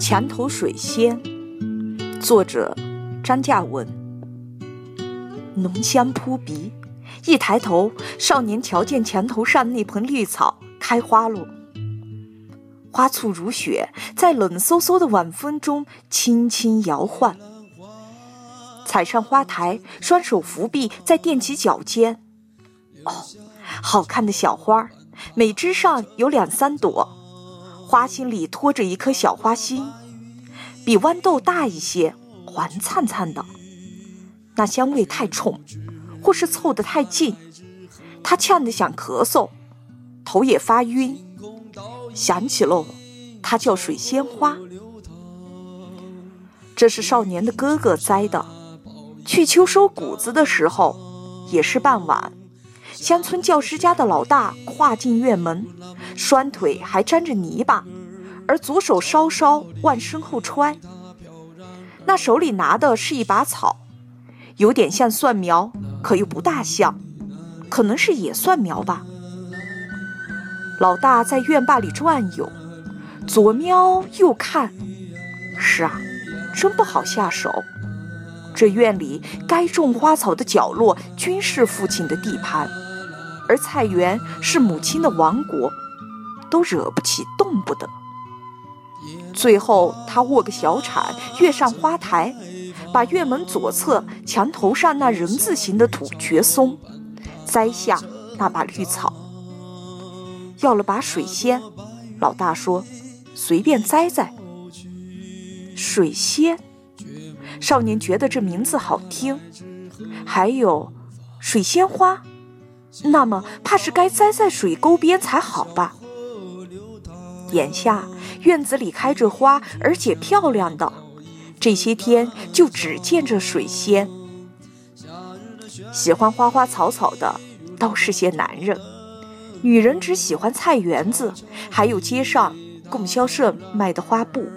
墙头水仙，作者张嘉文。浓香扑鼻，一抬头，少年瞧见墙头上那盆绿草开花了，花簇如雪，在冷飕飕的晚风中轻轻摇晃。踩上花台，双手扶臂，再踮起脚尖，哦，好看的小花，每枝上有两三朵。花心里托着一颗小花心，比豌豆大一些，黄灿灿的。那香味太冲，或是凑得太近，他呛得想咳嗽，头也发晕。想起喽，它叫水仙花。这是少年的哥哥栽的。去秋收谷子的时候，也是傍晚。乡村教师家的老大跨进院门，双腿还沾着泥巴，而左手稍稍往身后揣。那手里拿的是一把草，有点像蒜苗，可又不大像，可能是野蒜苗吧。老大在院坝里转悠，左瞄右看，是啊，真不好下手。这院里该种花草的角落，均是父亲的地盘。而菜园是母亲的王国，都惹不起，动不得。最后，他握个小铲，跃上花台，把院门左侧墙头上那人字形的土掘松，栽下那把绿草。要了把水仙，老大说：“随便栽栽。”水仙，少年觉得这名字好听。还有水仙花。那么，怕是该栽在水沟边才好吧？眼下院子里开着花，而且漂亮的，这些天就只见着水仙。喜欢花花草草的，倒是些男人；女人只喜欢菜园子，还有街上供销社卖的花布。